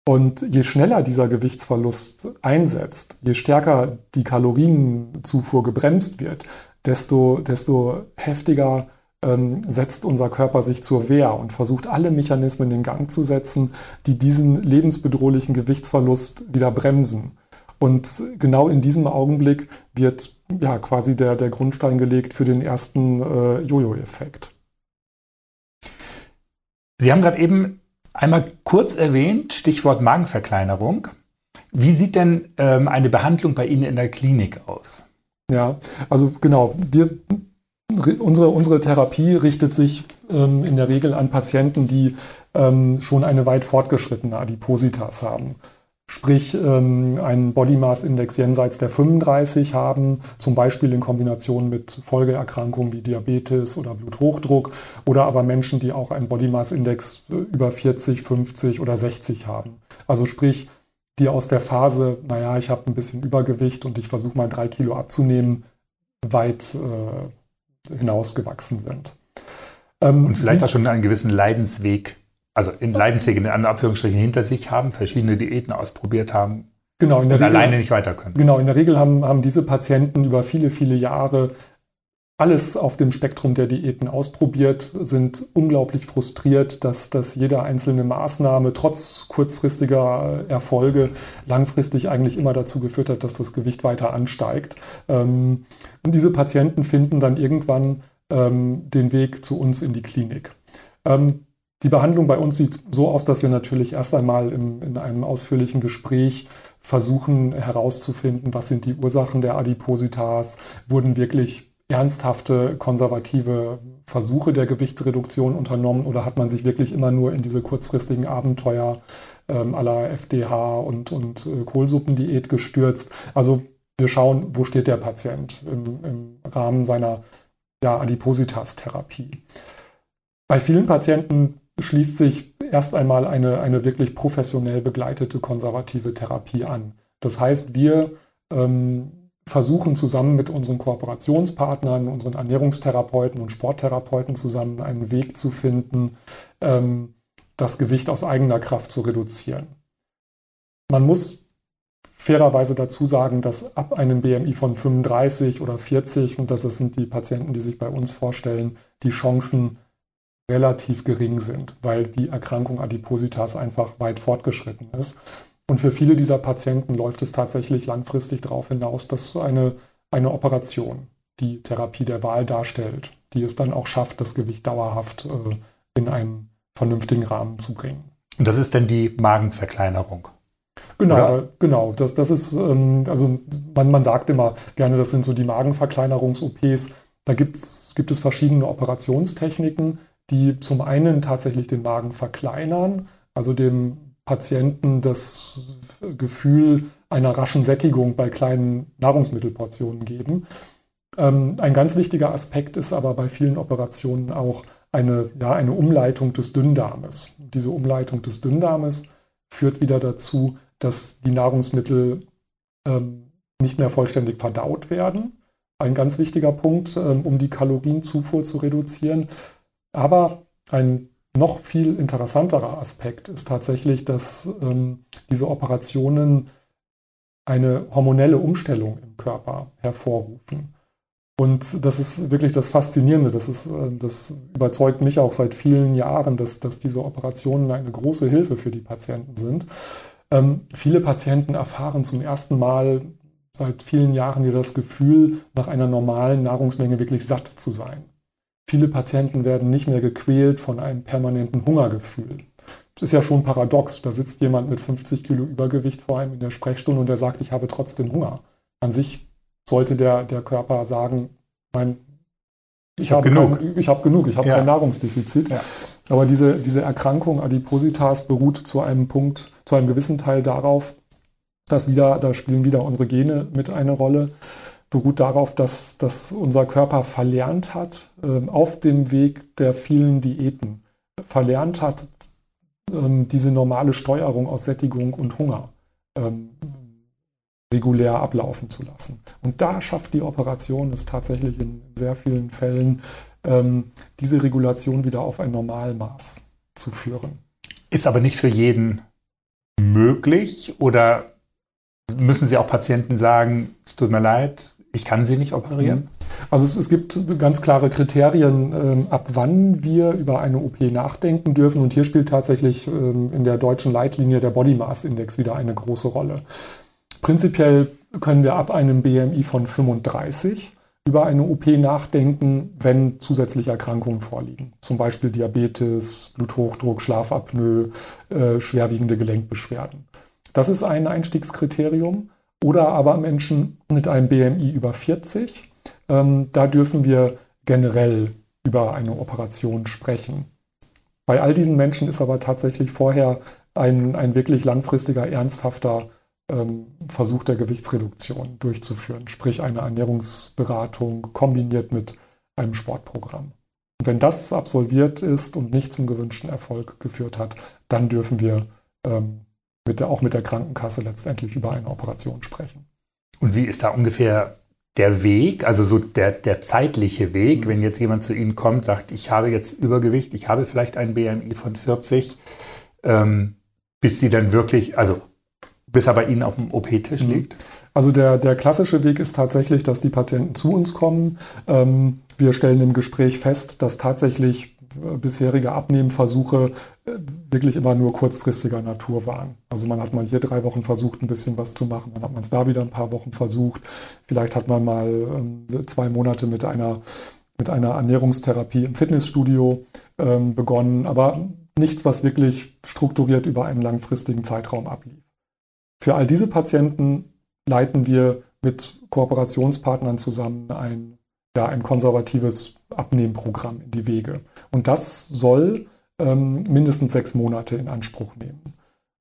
D: Und je schneller dieser Gewichtsverlust einsetzt, je stärker die Kalorienzufuhr gebremst wird, desto, desto heftiger ähm, setzt unser Körper sich zur Wehr und versucht alle Mechanismen in Gang zu setzen, die diesen lebensbedrohlichen Gewichtsverlust wieder bremsen. Und genau in diesem Augenblick wird ja quasi der, der Grundstein gelegt für den ersten äh, Jojo-Effekt.
C: Sie haben gerade eben einmal kurz erwähnt, Stichwort Magenverkleinerung. Wie sieht denn ähm, eine Behandlung bei Ihnen in der Klinik aus?
D: Ja, also genau, wir, unsere, unsere Therapie richtet sich ähm, in der Regel an Patienten, die ähm, schon eine weit fortgeschrittene Adipositas haben sprich ähm, einen Body Mass Index jenseits der 35 haben, zum Beispiel in Kombination mit Folgeerkrankungen wie Diabetes oder Bluthochdruck oder aber Menschen, die auch einen Body Mass Index äh, über 40, 50 oder 60 haben. Also sprich, die aus der Phase, naja, ich habe ein bisschen Übergewicht und ich versuche mal drei Kilo abzunehmen, weit äh, hinausgewachsen sind.
C: Ähm, und vielleicht auch schon einen gewissen Leidensweg also in Leidenswege in Anführungsstrichen hinter sich haben, verschiedene Diäten ausprobiert haben
D: genau, in der
C: und
D: Regel,
C: alleine nicht weiter können.
D: Genau, in der Regel haben, haben diese Patienten über viele, viele Jahre alles auf dem Spektrum der Diäten ausprobiert, sind unglaublich frustriert, dass, dass jede einzelne Maßnahme trotz kurzfristiger Erfolge langfristig eigentlich immer dazu geführt hat, dass das Gewicht weiter ansteigt. Ähm, und diese Patienten finden dann irgendwann ähm, den Weg zu uns in die Klinik. Die Behandlung bei uns sieht so aus, dass wir natürlich erst einmal im, in einem ausführlichen Gespräch versuchen herauszufinden, was sind die Ursachen der Adipositas, wurden wirklich ernsthafte konservative Versuche der Gewichtsreduktion unternommen oder hat man sich wirklich immer nur in diese kurzfristigen Abenteuer ähm, aller FDH und, und äh, Kohlsuppendiät gestürzt. Also wir schauen, wo steht der Patient im, im Rahmen seiner ja, Adipositas-Therapie. Bei vielen Patienten schließt sich erst einmal eine, eine wirklich professionell begleitete konservative Therapie an. Das heißt, wir ähm, versuchen zusammen mit unseren Kooperationspartnern, unseren Ernährungstherapeuten und Sporttherapeuten zusammen einen Weg zu finden, ähm, das Gewicht aus eigener Kraft zu reduzieren. Man muss fairerweise dazu sagen, dass ab einem BMI von 35 oder 40, und das sind die Patienten, die sich bei uns vorstellen, die Chancen relativ gering sind, weil die Erkrankung Adipositas einfach weit fortgeschritten ist. Und für viele dieser Patienten läuft es tatsächlich langfristig darauf hinaus, dass eine, eine Operation die Therapie der Wahl darstellt, die es dann auch schafft, das Gewicht dauerhaft äh, in einen vernünftigen Rahmen zu bringen.
C: Und das ist denn die Magenverkleinerung?
D: Genau, genau. Das, das ist, ähm, also man, man sagt immer gerne, das sind so die Magenverkleinerungs-OPs. Da gibt's, gibt es verschiedene Operationstechniken die zum einen tatsächlich den Magen verkleinern, also dem Patienten das Gefühl einer raschen Sättigung bei kleinen Nahrungsmittelportionen geben. Ähm, ein ganz wichtiger Aspekt ist aber bei vielen Operationen auch eine, ja, eine Umleitung des Dünndarmes. Diese Umleitung des Dünndarmes führt wieder dazu, dass die Nahrungsmittel ähm, nicht mehr vollständig verdaut werden. Ein ganz wichtiger Punkt, ähm, um die Kalorienzufuhr zu reduzieren. Aber ein noch viel interessanterer Aspekt ist tatsächlich, dass ähm, diese Operationen eine hormonelle Umstellung im Körper hervorrufen. Und das ist wirklich das Faszinierende. Das, ist, äh, das überzeugt mich auch seit vielen Jahren, dass, dass diese Operationen eine große Hilfe für die Patienten sind. Ähm, viele Patienten erfahren zum ersten Mal seit vielen Jahren wieder das Gefühl, nach einer normalen Nahrungsmenge wirklich satt zu sein. Viele Patienten werden nicht mehr gequält von einem permanenten Hungergefühl. Das ist ja schon paradox. Da sitzt jemand mit 50 Kilo Übergewicht vor einem in der Sprechstunde und der sagt, ich habe trotzdem Hunger. An sich sollte der, der Körper sagen, mein,
C: ich, ich habe genug.
D: Kein, ich habe genug, ich habe ja. kein Nahrungsdefizit. Ja. Aber diese, diese Erkrankung Adipositas beruht zu einem Punkt, zu einem gewissen Teil darauf, dass wieder, da spielen wieder unsere Gene mit eine Rolle beruht darauf, dass, dass unser Körper verlernt hat, äh, auf dem Weg der vielen Diäten, verlernt hat, ähm, diese normale Steuerung aus Sättigung und Hunger ähm, regulär ablaufen zu lassen. Und da schafft die Operation es tatsächlich in sehr vielen Fällen, ähm, diese Regulation wieder auf ein Normalmaß zu führen.
C: Ist aber nicht für jeden möglich oder müssen Sie auch Patienten sagen, es tut mir leid, ich kann sie nicht operieren?
D: Also es, es gibt ganz klare Kriterien, ähm, ab wann wir über eine OP nachdenken dürfen. Und hier spielt tatsächlich ähm, in der deutschen Leitlinie der Body Mass Index wieder eine große Rolle. Prinzipiell können wir ab einem BMI von 35 über eine OP nachdenken, wenn zusätzliche Erkrankungen vorliegen. Zum Beispiel Diabetes, Bluthochdruck, Schlafapnoe, äh, schwerwiegende Gelenkbeschwerden. Das ist ein Einstiegskriterium. Oder aber Menschen mit einem BMI über 40. Ähm, da dürfen wir generell über eine Operation sprechen. Bei all diesen Menschen ist aber tatsächlich vorher ein, ein wirklich langfristiger, ernsthafter ähm, Versuch der Gewichtsreduktion durchzuführen, sprich eine Ernährungsberatung kombiniert mit einem Sportprogramm. Und wenn das absolviert ist und nicht zum gewünschten Erfolg geführt hat, dann dürfen wir ähm, mit der, auch mit der Krankenkasse letztendlich über eine Operation sprechen.
C: Und wie ist da ungefähr der Weg, also so der, der zeitliche Weg, mhm. wenn jetzt jemand zu Ihnen kommt, sagt, ich habe jetzt Übergewicht, ich habe vielleicht ein BMI von 40, ähm, bis Sie dann wirklich, also bis er bei Ihnen auf dem OP-Tisch mhm. liegt?
D: Also der, der klassische Weg ist tatsächlich, dass die Patienten zu uns kommen. Ähm, wir stellen im Gespräch fest, dass tatsächlich bisherige Abnehmversuche äh, wirklich immer nur kurzfristiger Natur waren. Also man hat mal hier drei Wochen versucht, ein bisschen was zu machen, dann hat man es da wieder ein paar Wochen versucht. Vielleicht hat man mal ähm, zwei Monate mit einer, mit einer Ernährungstherapie im Fitnessstudio ähm, begonnen, aber nichts, was wirklich strukturiert über einen langfristigen Zeitraum ablief. Für all diese Patienten leiten wir mit Kooperationspartnern zusammen ein, ja, ein konservatives Abnehmprogramm in die Wege. Und das soll ähm, mindestens sechs Monate in Anspruch nehmen.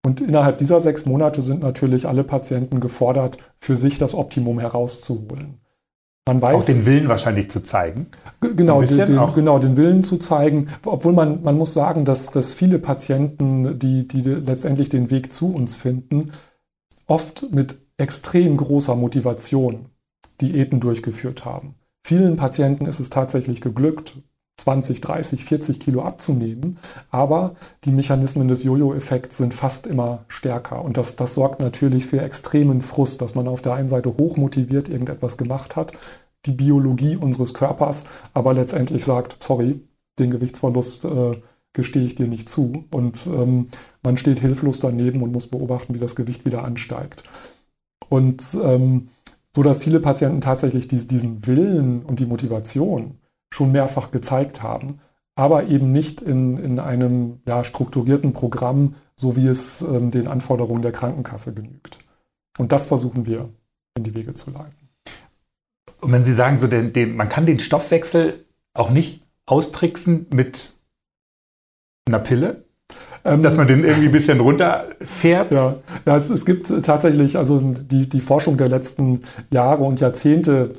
D: Und innerhalb dieser sechs Monate sind natürlich alle Patienten gefordert, für sich das Optimum herauszuholen.
C: Man weiß, auch den Willen wahrscheinlich zu zeigen.
D: Genau, so den, den, genau den Willen zu zeigen. Obwohl man, man muss sagen, dass, dass viele Patienten, die, die letztendlich den Weg zu uns finden, oft mit extrem großer Motivation Diäten durchgeführt haben. Vielen Patienten ist es tatsächlich geglückt, 20, 30, 40 Kilo abzunehmen. Aber die Mechanismen des Jojo-Effekts sind fast immer stärker. Und das, das sorgt natürlich für extremen Frust, dass man auf der einen Seite hochmotiviert irgendetwas gemacht hat, die Biologie unseres Körpers, aber letztendlich sagt, sorry, den Gewichtsverlust äh, gestehe ich dir nicht zu. Und ähm, man steht hilflos daneben und muss beobachten, wie das Gewicht wieder ansteigt. Und ähm, so dass viele Patienten tatsächlich diesen Willen und die Motivation schon mehrfach gezeigt haben, aber eben nicht in, in einem ja, strukturierten Programm, so wie es ähm, den Anforderungen der Krankenkasse genügt. Und das versuchen wir in die Wege zu leiten.
C: Und wenn Sie sagen, so den, den, man kann den Stoffwechsel auch nicht austricksen mit einer Pille, dass man den irgendwie ein bisschen runterfährt.
D: Ja, ja es, es, gibt tatsächlich, also die, die Forschung der letzten Jahre und Jahrzehnte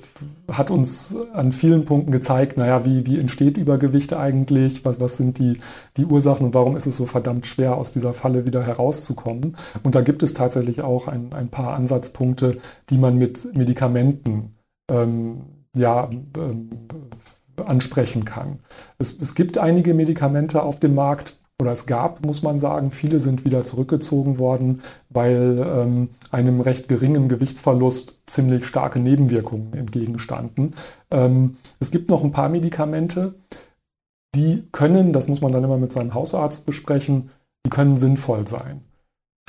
D: hat uns an vielen Punkten gezeigt, naja, wie, wie entsteht Übergewicht eigentlich, was, was sind die, die Ursachen und warum ist es so verdammt schwer, aus dieser Falle wieder herauszukommen. Und da gibt es tatsächlich auch ein, ein paar Ansatzpunkte, die man mit Medikamenten ähm, ja, ähm, ansprechen kann. Es, es gibt einige Medikamente auf dem Markt, oder es gab, muss man sagen, viele sind wieder zurückgezogen worden, weil ähm, einem recht geringen Gewichtsverlust ziemlich starke Nebenwirkungen entgegenstanden. Ähm, es gibt noch ein paar Medikamente, die können, das muss man dann immer mit seinem Hausarzt besprechen, die können sinnvoll sein.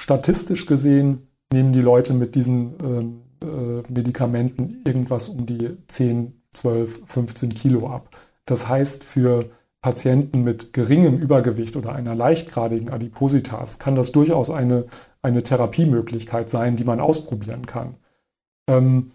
D: Statistisch gesehen nehmen die Leute mit diesen ähm, äh, Medikamenten irgendwas um die 10, 12, 15 Kilo ab. Das heißt, für Patienten mit geringem Übergewicht oder einer leichtgradigen Adipositas kann das durchaus eine, eine Therapiemöglichkeit sein, die man ausprobieren kann. Ähm,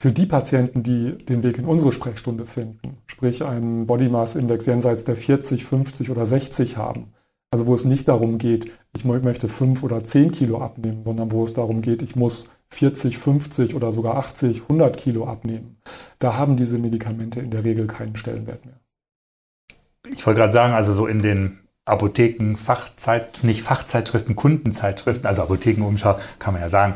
D: für die Patienten, die den Weg in unsere Sprechstunde finden, sprich einen Body Mass Index jenseits der 40, 50 oder 60 haben, also wo es nicht darum geht, ich möchte 5 oder 10 Kilo abnehmen, sondern wo es darum geht, ich muss 40, 50 oder sogar 80, 100 Kilo abnehmen, da haben diese Medikamente in der Regel keinen Stellenwert mehr
C: ich wollte gerade sagen, also so in den Apotheken, Fachzeit, nicht Fachzeitschriften, Kundenzeitschriften, also Apothekenumschau, kann man ja sagen,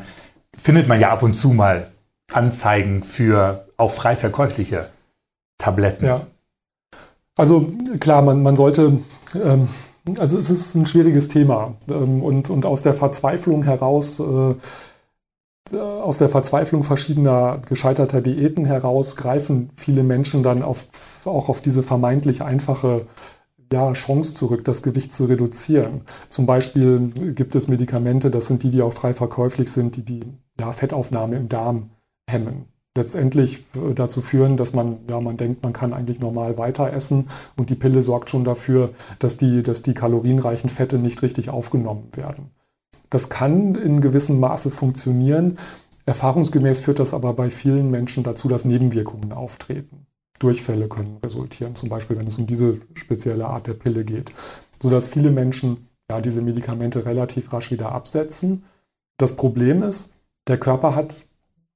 C: findet man ja ab und zu mal Anzeigen für auch frei verkäufliche Tabletten.
D: Ja. Also klar, man, man sollte, ähm, also es ist ein schwieriges Thema ähm, und, und aus der Verzweiflung heraus, äh, aus der Verzweiflung verschiedener gescheiterter Diäten heraus greifen viele Menschen dann auf, auch auf diese vermeintlich einfache ja, Chance zurück, das Gewicht zu reduzieren. Zum Beispiel gibt es Medikamente, das sind die, die auch frei verkäuflich sind, die die ja, Fettaufnahme im Darm hemmen. Letztendlich äh, dazu führen, dass man, ja, man denkt, man kann eigentlich normal weiter essen und die Pille sorgt schon dafür, dass die, dass die kalorienreichen Fette nicht richtig aufgenommen werden. Das kann in gewissem Maße funktionieren. Erfahrungsgemäß führt das aber bei vielen Menschen dazu, dass Nebenwirkungen auftreten. Durchfälle können resultieren, zum Beispiel wenn es um diese spezielle Art der Pille geht, sodass viele Menschen ja, diese Medikamente relativ rasch wieder absetzen. Das Problem ist, der Körper hat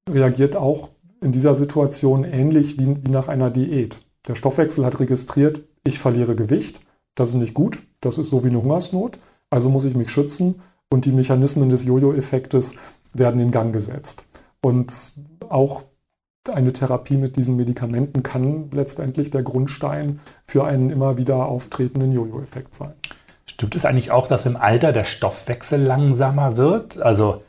D: reagiert auch in dieser Situation ähnlich wie, wie nach einer Diät. Der Stoffwechsel hat registriert, ich verliere Gewicht, das ist nicht gut, das ist so wie eine Hungersnot, also muss ich mich schützen und die Mechanismen des Jojo-Effektes werden in Gang gesetzt. Und auch eine Therapie mit diesen Medikamenten kann letztendlich der Grundstein für einen immer wieder auftretenden Jojo-Effekt sein.
C: Stimmt es eigentlich auch, dass im Alter der Stoffwechsel langsamer wird? Also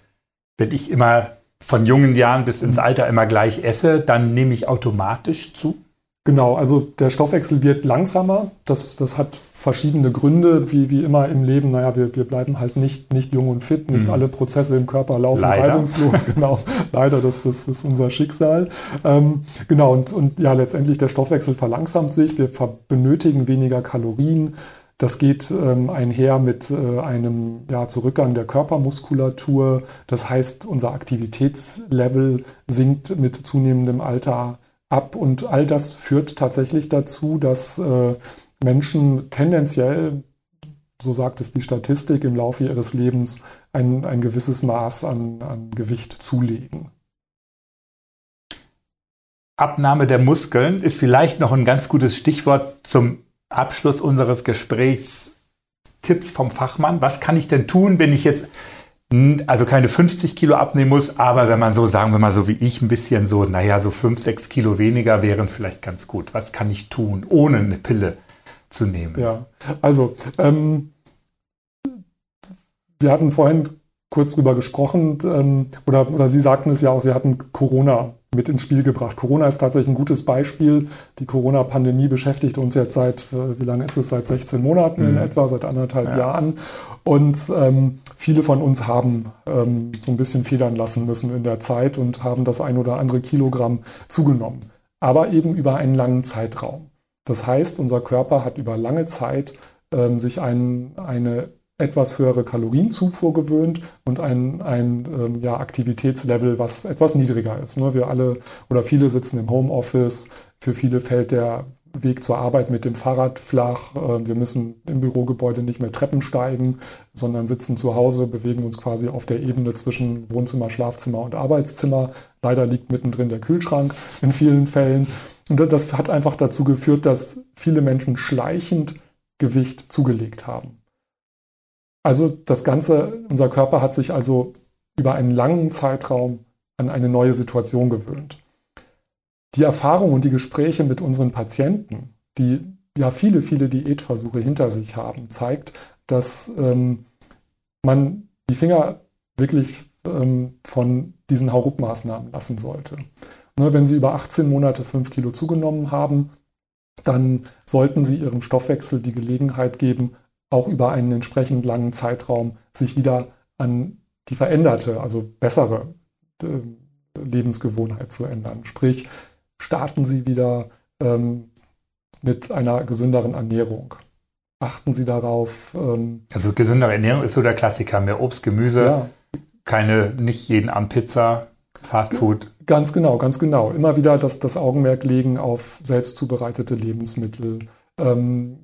C: wenn ich immer von jungen Jahren bis ins Alter immer gleich esse, dann nehme ich automatisch zu?
D: Genau, also der Stoffwechsel wird langsamer. Das, das hat verschiedene Gründe, wie, wie immer im Leben. Naja, wir, wir bleiben halt nicht, nicht jung und fit, nicht mhm. alle Prozesse im Körper laufen Leider. reibungslos. Genau, leider, das, das ist unser Schicksal. Ähm, genau, und, und ja, letztendlich der Stoffwechsel verlangsamt sich. Wir benötigen weniger Kalorien. Das geht ähm, einher mit äh, einem ja, Zurückgang der Körpermuskulatur. Das heißt, unser Aktivitätslevel sinkt mit zunehmendem Alter ab. Und all das führt tatsächlich dazu, dass äh, Menschen tendenziell, so sagt es die Statistik, im Laufe ihres Lebens ein, ein gewisses Maß an, an Gewicht zulegen.
C: Abnahme der Muskeln ist vielleicht noch ein ganz gutes Stichwort zum Abschluss unseres Gesprächs Tipps vom Fachmann. Was kann ich denn tun, wenn ich jetzt also keine 50 Kilo abnehmen muss, aber wenn man so, sagen wir mal so wie ich, ein bisschen so, naja, so 5, 6 Kilo weniger wären vielleicht ganz gut. Was kann ich tun, ohne eine Pille zu nehmen?
D: Ja, also ähm, wir hatten vorhin kurz drüber gesprochen, ähm, oder, oder Sie sagten es ja auch, Sie hatten Corona mit ins Spiel gebracht. Corona ist tatsächlich ein gutes Beispiel. Die Corona-Pandemie beschäftigt uns jetzt seit, äh, wie lange ist es, seit 16 Monaten mhm. in etwa, seit anderthalb ja. Jahren. Und ähm, viele von uns haben ähm, so ein bisschen federn lassen müssen in der Zeit und haben das ein oder andere Kilogramm zugenommen. Aber eben über einen langen Zeitraum. Das heißt, unser Körper hat über lange Zeit ähm, sich ein, eine etwas höhere Kalorienzufuhr gewöhnt und ein, ein ähm, ja, Aktivitätslevel, was etwas niedriger ist. Ne? Wir alle oder viele sitzen im Homeoffice. Für viele fällt der Weg zur Arbeit mit dem Fahrrad flach. Äh, wir müssen im Bürogebäude nicht mehr Treppen steigen, sondern sitzen zu Hause, bewegen uns quasi auf der Ebene zwischen Wohnzimmer, Schlafzimmer und Arbeitszimmer. Leider liegt mittendrin der Kühlschrank in vielen Fällen. Und das hat einfach dazu geführt, dass viele Menschen schleichend Gewicht zugelegt haben. Also das Ganze, unser Körper hat sich also über einen langen Zeitraum an eine neue Situation gewöhnt. Die Erfahrung und die Gespräche mit unseren Patienten, die ja viele, viele Diätversuche hinter sich haben, zeigt, dass ähm, man die Finger wirklich ähm, von diesen Hauruck-Maßnahmen lassen sollte. Ne, wenn Sie über 18 Monate 5 Kilo zugenommen haben, dann sollten Sie Ihrem Stoffwechsel die Gelegenheit geben, auch über einen entsprechend langen Zeitraum sich wieder an die veränderte, also bessere äh, Lebensgewohnheit zu ändern. Sprich, starten Sie wieder ähm, mit einer gesünderen Ernährung. Achten Sie darauf.
C: Ähm, also gesündere Ernährung ist so der Klassiker. Mehr Obst, Gemüse, ja. keine, nicht jeden Abend Pizza, Fast Food.
D: Ganz genau, ganz genau. Immer wieder das, das Augenmerk legen auf selbst zubereitete Lebensmittel. Ähm,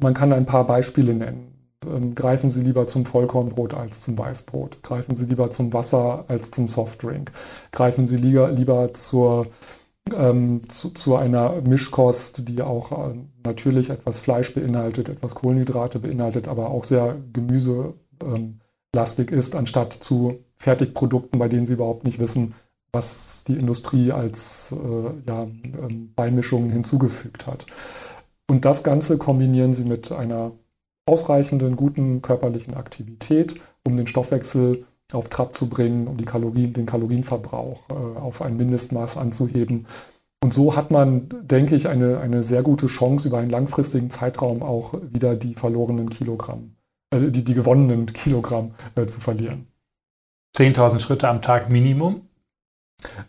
D: man kann ein paar Beispiele nennen. Ähm, greifen Sie lieber zum Vollkornbrot als zum Weißbrot. Greifen Sie lieber zum Wasser als zum Softdrink. Greifen Sie lieber, lieber zur, ähm, zu, zu, einer Mischkost, die auch äh, natürlich etwas Fleisch beinhaltet, etwas Kohlenhydrate beinhaltet, aber auch sehr gemüselastig ähm, ist, anstatt zu Fertigprodukten, bei denen Sie überhaupt nicht wissen, was die Industrie als äh, ja, ähm, Beimischung hinzugefügt hat. Und das Ganze kombinieren sie mit einer ausreichenden, guten körperlichen Aktivität, um den Stoffwechsel auf Trab zu bringen, um die Kalorien, den Kalorienverbrauch äh, auf ein Mindestmaß anzuheben. Und so hat man, denke ich, eine, eine sehr gute Chance, über einen langfristigen Zeitraum auch wieder die verlorenen Kilogramm, äh, die, die gewonnenen Kilogramm äh, zu verlieren.
C: 10.000 Schritte am Tag Minimum?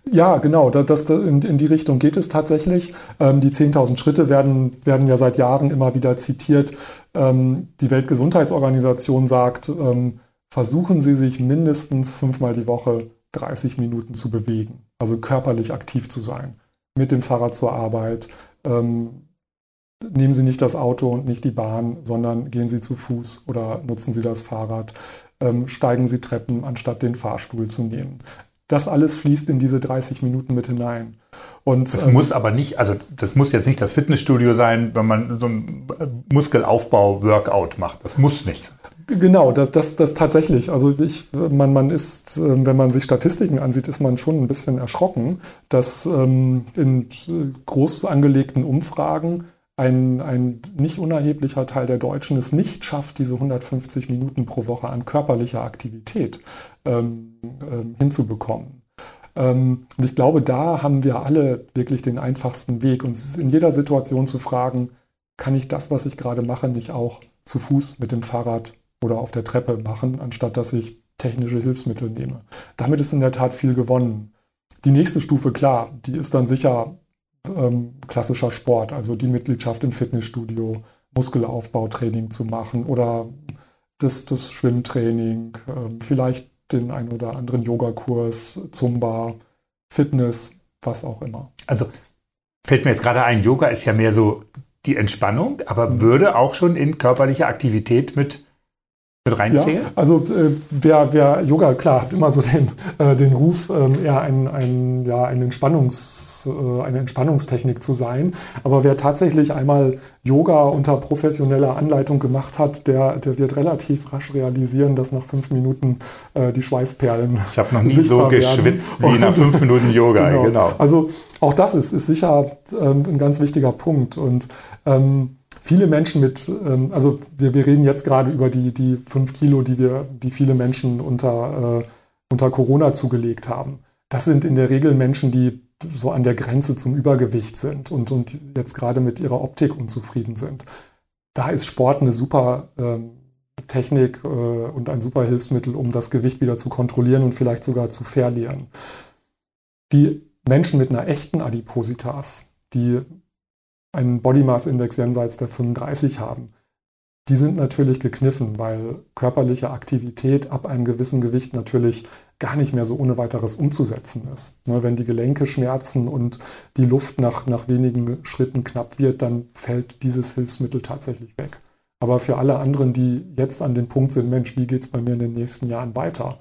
D: Ja, genau, das, das, in, in, die Richtung geht es tatsächlich. Ähm, die 10.000 Schritte werden, werden ja seit Jahren immer wieder zitiert. Ähm, die Weltgesundheitsorganisation sagt, ähm, versuchen Sie sich mindestens fünfmal die Woche 30 Minuten zu bewegen, also körperlich aktiv zu sein. Mit dem Fahrrad zur Arbeit. Ähm, nehmen Sie nicht das Auto und nicht die Bahn, sondern gehen Sie zu Fuß oder nutzen Sie das Fahrrad. Ähm, steigen Sie Treppen, anstatt den Fahrstuhl zu nehmen. Das alles fließt in diese 30 Minuten mit hinein.
C: Und, das ähm, muss aber nicht, also das muss jetzt nicht das Fitnessstudio sein, wenn man so einen Muskelaufbau-Workout macht. Das muss nicht.
D: Genau, das, das, das tatsächlich. Also ich, man, man ist, ähm, wenn man sich Statistiken ansieht, ist man schon ein bisschen erschrocken, dass ähm, in groß angelegten Umfragen ein, ein nicht unerheblicher Teil der Deutschen es nicht schafft, diese 150 Minuten pro Woche an körperlicher Aktivität ähm, hinzubekommen. Und ich glaube, da haben wir alle wirklich den einfachsten Weg, uns in jeder Situation zu fragen, kann ich das, was ich gerade mache, nicht auch zu Fuß mit dem Fahrrad oder auf der Treppe machen, anstatt dass ich technische Hilfsmittel nehme. Damit ist in der Tat viel gewonnen. Die nächste Stufe, klar, die ist dann sicher ähm, klassischer Sport, also die Mitgliedschaft im Fitnessstudio, Muskelaufbautraining zu machen oder das, das Schwimmtraining, ähm, vielleicht den einen oder anderen Yogakurs, Zumba, Fitness, was auch immer.
C: Also fällt mir jetzt gerade ein, Yoga ist ja mehr so die Entspannung, aber mhm. würde auch schon in körperliche Aktivität mit mit reinzählen?
D: Ja, also äh, wer, wer Yoga, klar, hat immer so den, äh, den Ruf, ähm, eher ein, ein, ja, ein Entspannungs, äh, eine Entspannungstechnik zu sein. Aber wer tatsächlich einmal Yoga unter professioneller Anleitung gemacht hat, der, der wird relativ rasch realisieren, dass nach fünf Minuten äh, die Schweißperlen.
C: Ich habe noch nie so geschwitzt werden. wie nach fünf Minuten Yoga,
D: genau. genau. Also auch das ist, ist sicher ähm, ein ganz wichtiger Punkt. Und ähm, viele Menschen mit, ähm, also wir, wir reden jetzt gerade über die, die fünf Kilo, die wir, die viele Menschen unter, äh, unter Corona zugelegt haben. Das sind in der Regel Menschen, die so an der Grenze zum Übergewicht sind und, und jetzt gerade mit ihrer Optik unzufrieden sind. Da ist Sport eine super ähm, Technik äh, und ein super Hilfsmittel, um das Gewicht wieder zu kontrollieren und vielleicht sogar zu verlieren. Die Menschen mit einer echten Adipositas, die einen Body Mass Index jenseits der 35 haben, die sind natürlich gekniffen, weil körperliche Aktivität ab einem gewissen Gewicht natürlich gar nicht mehr so ohne weiteres umzusetzen ist. Ne, wenn die Gelenke schmerzen und die Luft nach, nach wenigen Schritten knapp wird, dann fällt dieses Hilfsmittel tatsächlich weg. Aber für alle anderen, die jetzt an dem Punkt sind, Mensch, wie geht es bei mir in den nächsten Jahren weiter?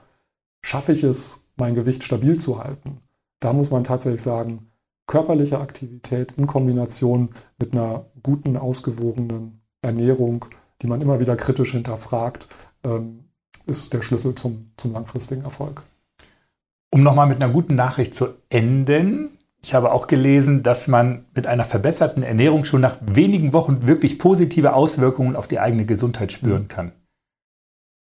D: Schaffe ich es, mein Gewicht stabil zu halten? Da muss man tatsächlich sagen, körperliche Aktivität in Kombination mit einer guten, ausgewogenen Ernährung, die man immer wieder kritisch hinterfragt, ähm, ist der Schlüssel zum, zum langfristigen Erfolg.
C: Um nochmal mit einer guten Nachricht zu enden. Ich habe auch gelesen, dass man mit einer verbesserten Ernährung schon nach wenigen Wochen wirklich positive Auswirkungen auf die eigene Gesundheit spüren kann.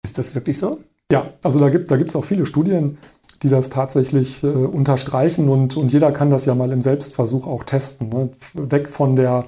C: Ist das wirklich so?
D: Ja, also da gibt es da auch viele Studien, die das tatsächlich äh, unterstreichen und, und jeder kann das ja mal im Selbstversuch auch testen. Ne? Weg von der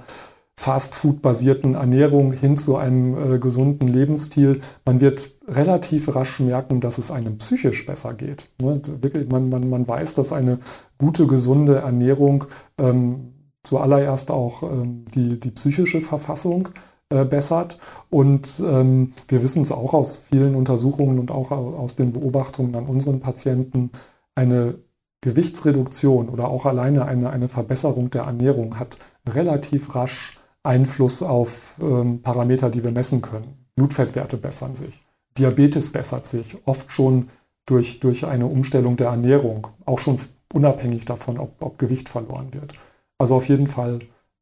D: Fastfood-basierten Ernährung hin zu einem äh, gesunden Lebensstil. Man wird relativ rasch merken, dass es einem psychisch besser geht. Ne? Wirklich, man, man, man weiß, dass eine gute, gesunde Ernährung ähm, zuallererst auch ähm, die, die psychische Verfassung äh, bessert. Und ähm, wir wissen es auch aus vielen Untersuchungen und auch aus den Beobachtungen an unseren Patienten, eine Gewichtsreduktion oder auch alleine eine, eine Verbesserung der Ernährung hat relativ rasch Einfluss auf ähm, Parameter, die wir messen können. Blutfettwerte bessern sich, Diabetes bessert sich, oft schon durch, durch eine Umstellung der Ernährung, auch schon unabhängig davon, ob, ob Gewicht verloren wird. Also auf jeden Fall,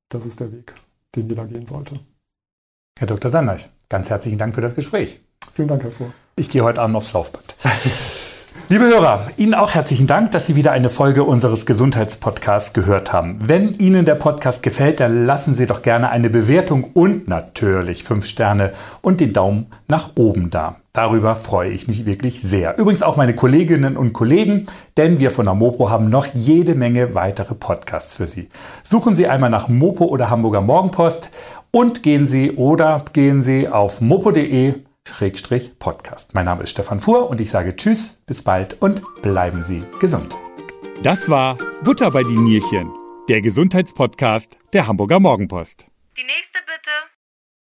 D: das ist der Weg, den jeder gehen sollte.
C: Herr Dr. Sanders, ganz herzlichen Dank für das Gespräch.
D: Vielen Dank, Herr Fuhr.
C: Ich gehe heute Abend aufs Laufband. Liebe Hörer, Ihnen auch herzlichen Dank, dass Sie wieder eine Folge unseres Gesundheitspodcasts gehört haben. Wenn Ihnen der Podcast gefällt, dann lassen Sie doch gerne eine Bewertung und natürlich fünf Sterne und den Daumen nach oben da. Darüber freue ich mich wirklich sehr. Übrigens auch meine Kolleginnen und Kollegen, denn wir von der Mopo haben noch jede Menge weitere Podcasts für Sie. Suchen Sie einmal nach Mopo oder Hamburger Morgenpost und gehen Sie oder gehen Sie auf mopo.de Schrägstrich Podcast. Mein Name ist Stefan Fuhr und ich sage Tschüss, bis bald und bleiben Sie gesund.
A: Das war Butter bei die Nierchen, der Gesundheitspodcast der Hamburger Morgenpost.